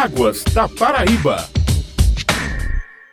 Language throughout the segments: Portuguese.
Águas da Paraíba.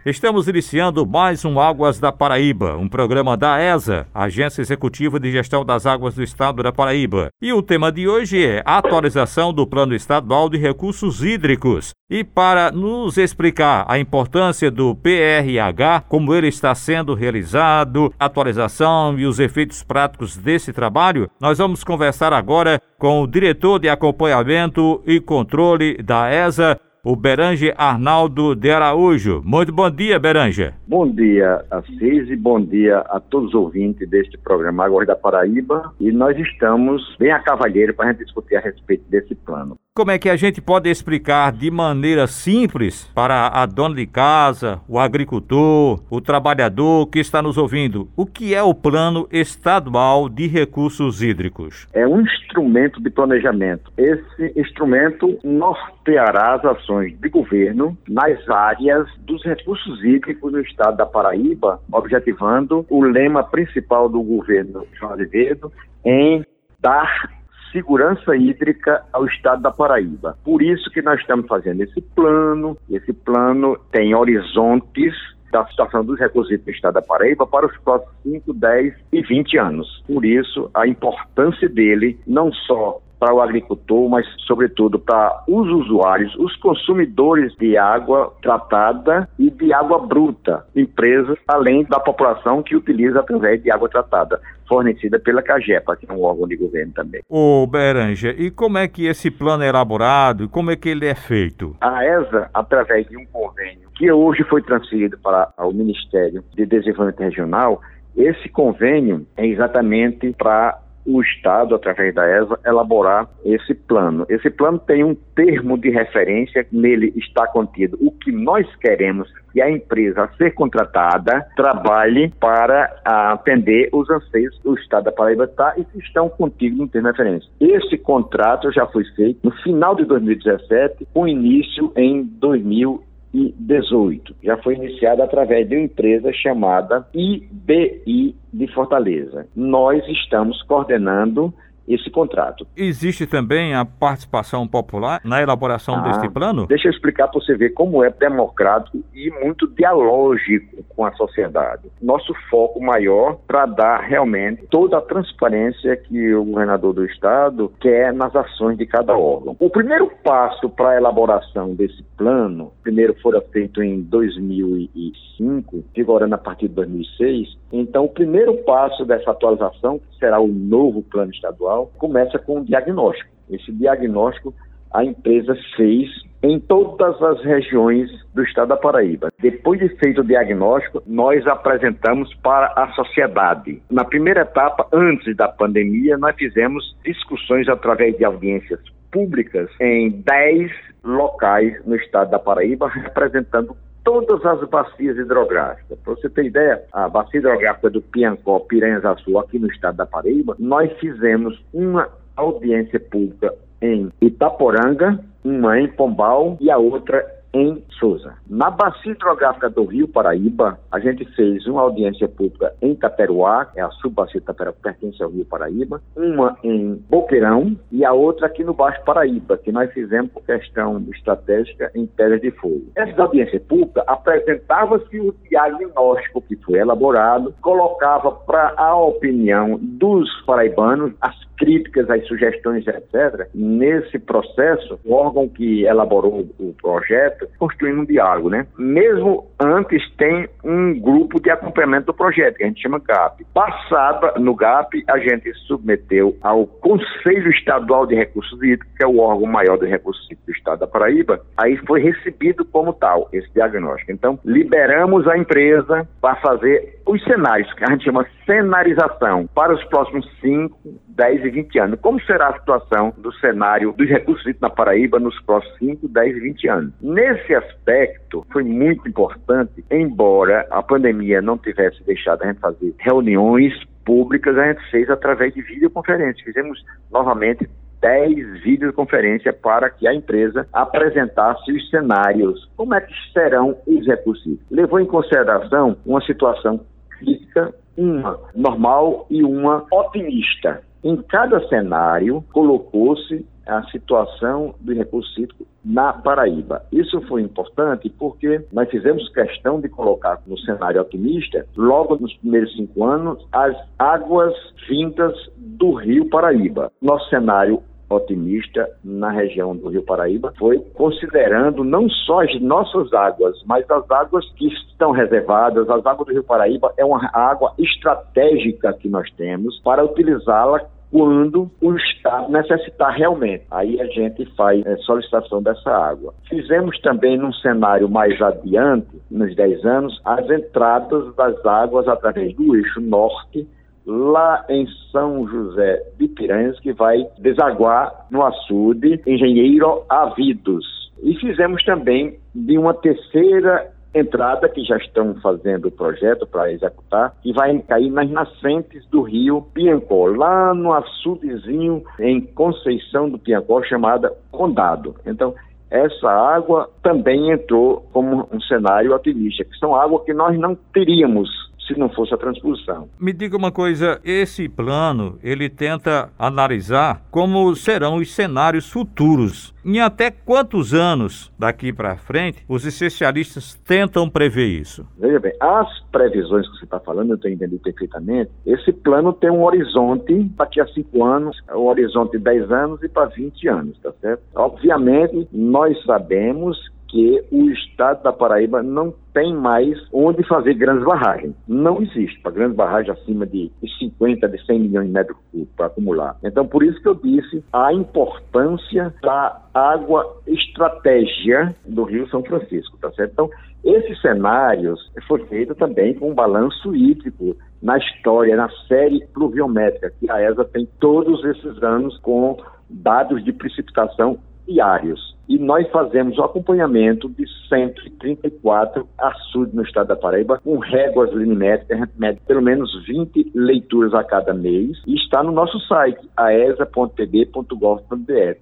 Estamos iniciando mais um Águas da Paraíba, um programa da ESA, Agência Executiva de Gestão das Águas do Estado da Paraíba. E o tema de hoje é atualização do Plano Estadual de Recursos Hídricos. E para nos explicar a importância do PRH, como ele está sendo realizado, atualização e os efeitos práticos desse trabalho, nós vamos conversar agora com o diretor de acompanhamento e controle da ESA, o Beranje Arnaldo de Araújo. Muito bom dia, Beranje. Bom dia, Assis, e bom dia a todos os ouvintes deste programa Agora da Paraíba. E nós estamos bem a cavalheiro para a gente discutir a respeito desse plano. Como é que a gente pode explicar de maneira simples para a dona de casa, o agricultor, o trabalhador que está nos ouvindo, o que é o Plano Estadual de Recursos Hídricos? É um instrumento de planejamento. Esse instrumento norteará as ações de governo nas áreas dos recursos hídricos no estado da Paraíba, objetivando o lema principal do governo João Azevedo em dar segurança hídrica ao estado da Paraíba. Por isso que nós estamos fazendo esse plano. Esse plano tem horizontes da situação dos recursos do estado da Paraíba para os próximos 5, 10 e 20 anos. Por isso, a importância dele, não só para o agricultor, mas sobretudo para os usuários, os consumidores de água tratada e de água bruta, empresas, além da população que utiliza através de água tratada, fornecida pela CAGEPA, que é um órgão de governo também. Ô Beranja, e como é que esse plano é elaborado e como é que ele é feito? A ESA, através de um convênio que hoje foi transferido para o Ministério de Desenvolvimento Regional, esse convênio é exatamente para o Estado, através da ESA, elaborar esse plano. Esse plano tem um termo de referência, nele está contido o que nós queremos que a empresa a ser contratada trabalhe para atender os anseios do Estado da Paraíba está e que estão contigo no termo de referência. Esse contrato já foi feito no final de 2017, com início em 2018. 2018. Já foi iniciada através de uma empresa chamada IBI de Fortaleza. Nós estamos coordenando esse contrato. Existe também a participação popular na elaboração ah, deste plano? Deixa eu explicar para você ver como é democrático e muito dialógico com a sociedade. Nosso foco maior para dar realmente toda a transparência que o governador do estado quer nas ações de cada órgão. O primeiro passo para a elaboração desse plano, primeiro fora feito em 2005, vigorando a partir de 2006, então o primeiro passo dessa atualização, que será o novo plano estadual, começa com um diagnóstico. Esse diagnóstico a empresa fez em todas as regiões do estado da Paraíba. Depois de feito o diagnóstico, nós apresentamos para a sociedade. Na primeira etapa, antes da pandemia, nós fizemos discussões através de audiências públicas em 10 locais no estado da Paraíba, representando todas as bacias hidrográficas. Para você ter ideia, a bacia hidrográfica do Piancó, Piranhas Açu, aqui no estado da Paraíba, nós fizemos uma audiência pública em Itaporanga, uma em Pombal e a outra em Souza. Na bacia hidrográfica do Rio Paraíba, a gente fez uma audiência pública em Taperuá, é a subbacia Taperuá que pertence ao Rio Paraíba, uma em Boqueirão e a outra aqui no Baixo Paraíba, que nós fizemos por questão estratégica em Pedra de Fogo. Essa audiência pública apresentava-se o diagnóstico que foi elaborado, colocava para a opinião dos paraibanos as críticas, as sugestões, etc. Nesse processo, o órgão que elaborou o projeto construindo um diálogo, né? Mesmo antes tem um grupo de acompanhamento do projeto, que a gente chama GAP. Passada no GAP, a gente submeteu ao Conselho Estadual de Recursos Hídricos, que é o órgão maior de recursos hídricos do Estado da Paraíba, aí foi recebido como tal esse diagnóstico. Então, liberamos a empresa para fazer os cenários, que a gente chama cenarização, para os próximos 5, 10 e 20 anos. Como será a situação do cenário dos recursos hídricos na Paraíba nos próximos 5, 10 e 20 anos? Nesse aspecto, foi muito importante, embora a pandemia não tivesse deixado a gente fazer reuniões públicas, a gente fez através de videoconferência. Fizemos novamente 10 videoconferências para que a empresa apresentasse os cenários. Como é que serão os recursos? Levou em consideração uma situação crítica, uma normal e uma otimista. Em cada cenário, colocou-se a situação do recurso hídrico na Paraíba. Isso foi importante porque nós fizemos questão de colocar no cenário otimista, logo nos primeiros cinco anos, as águas vindas do Rio Paraíba. Nosso cenário otimista na região do Rio Paraíba foi considerando não só as nossas águas, mas as águas que estão reservadas. As águas do Rio Paraíba é uma água estratégica que nós temos para utilizá-la quando o Estado necessitar realmente. Aí a gente faz é, solicitação dessa água. Fizemos também, num cenário mais adiante, nos 10 anos, as entradas das águas através do eixo norte, lá em São José de Piranhas, que vai desaguar no açude Engenheiro Avidos. E fizemos também de uma terceira entrada, que já estão fazendo o projeto para executar, e vai cair nas nascentes do rio Piancó, lá no açudezinho em Conceição do Piancó, chamada Condado. Então, essa água também entrou como um cenário otimista, que são águas que nós não teríamos se não fosse a transposição. Me diga uma coisa, esse plano, ele tenta analisar como serão os cenários futuros. Em até quantos anos daqui para frente os especialistas tentam prever isso? Veja bem, as previsões que você está falando, eu tenho entendido perfeitamente, esse plano tem um horizonte daqui a cinco anos, um horizonte de 10 anos e para 20 anos, tá certo? Obviamente, nós sabemos que o estado da Paraíba não tem mais onde fazer grandes barragens. Não existe para grandes barragens acima de 50, de 100 milhões de metros cúbicos para acumular. Então, por isso que eu disse a importância da água estratégia do Rio São Francisco, tá certo? Então, esses cenários foi feito também com um balanço hídrico na história, na série pluviométrica que a ESA tem todos esses anos com dados de precipitação diários. E nós fazemos o acompanhamento de 134 açudes no estado da Paraíba, com réguas linimétricas, a gente mede pelo menos 20 leituras a cada mês, e está no nosso site, aesa.pb.gov.br.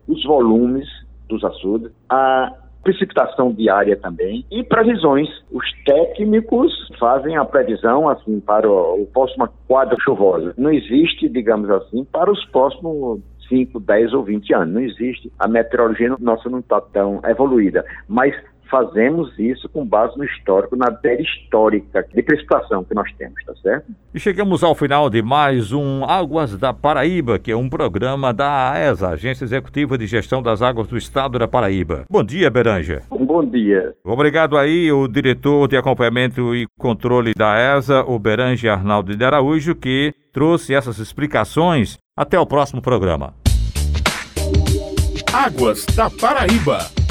Os volumes dos açudes, a precipitação diária também e previsões. Os técnicos fazem a previsão assim para o próximo quadro chuvoso. Não existe, digamos assim, para os próximos 5, 10 ou 20 anos. Não existe. A meteorologia nossa não está tão evoluída. Mas fazemos isso com base no histórico, na série histórica de precipitação que nós temos, tá certo? E chegamos ao final de mais um Águas da Paraíba, que é um programa da AESA, Agência Executiva de Gestão das Águas do Estado da Paraíba. Bom dia, Beranja. Um bom dia. Obrigado aí, o diretor de acompanhamento e controle da ESA, o Beranja Arnaldo de Araújo, que trouxe essas explicações até o próximo programa. Águas da Paraíba.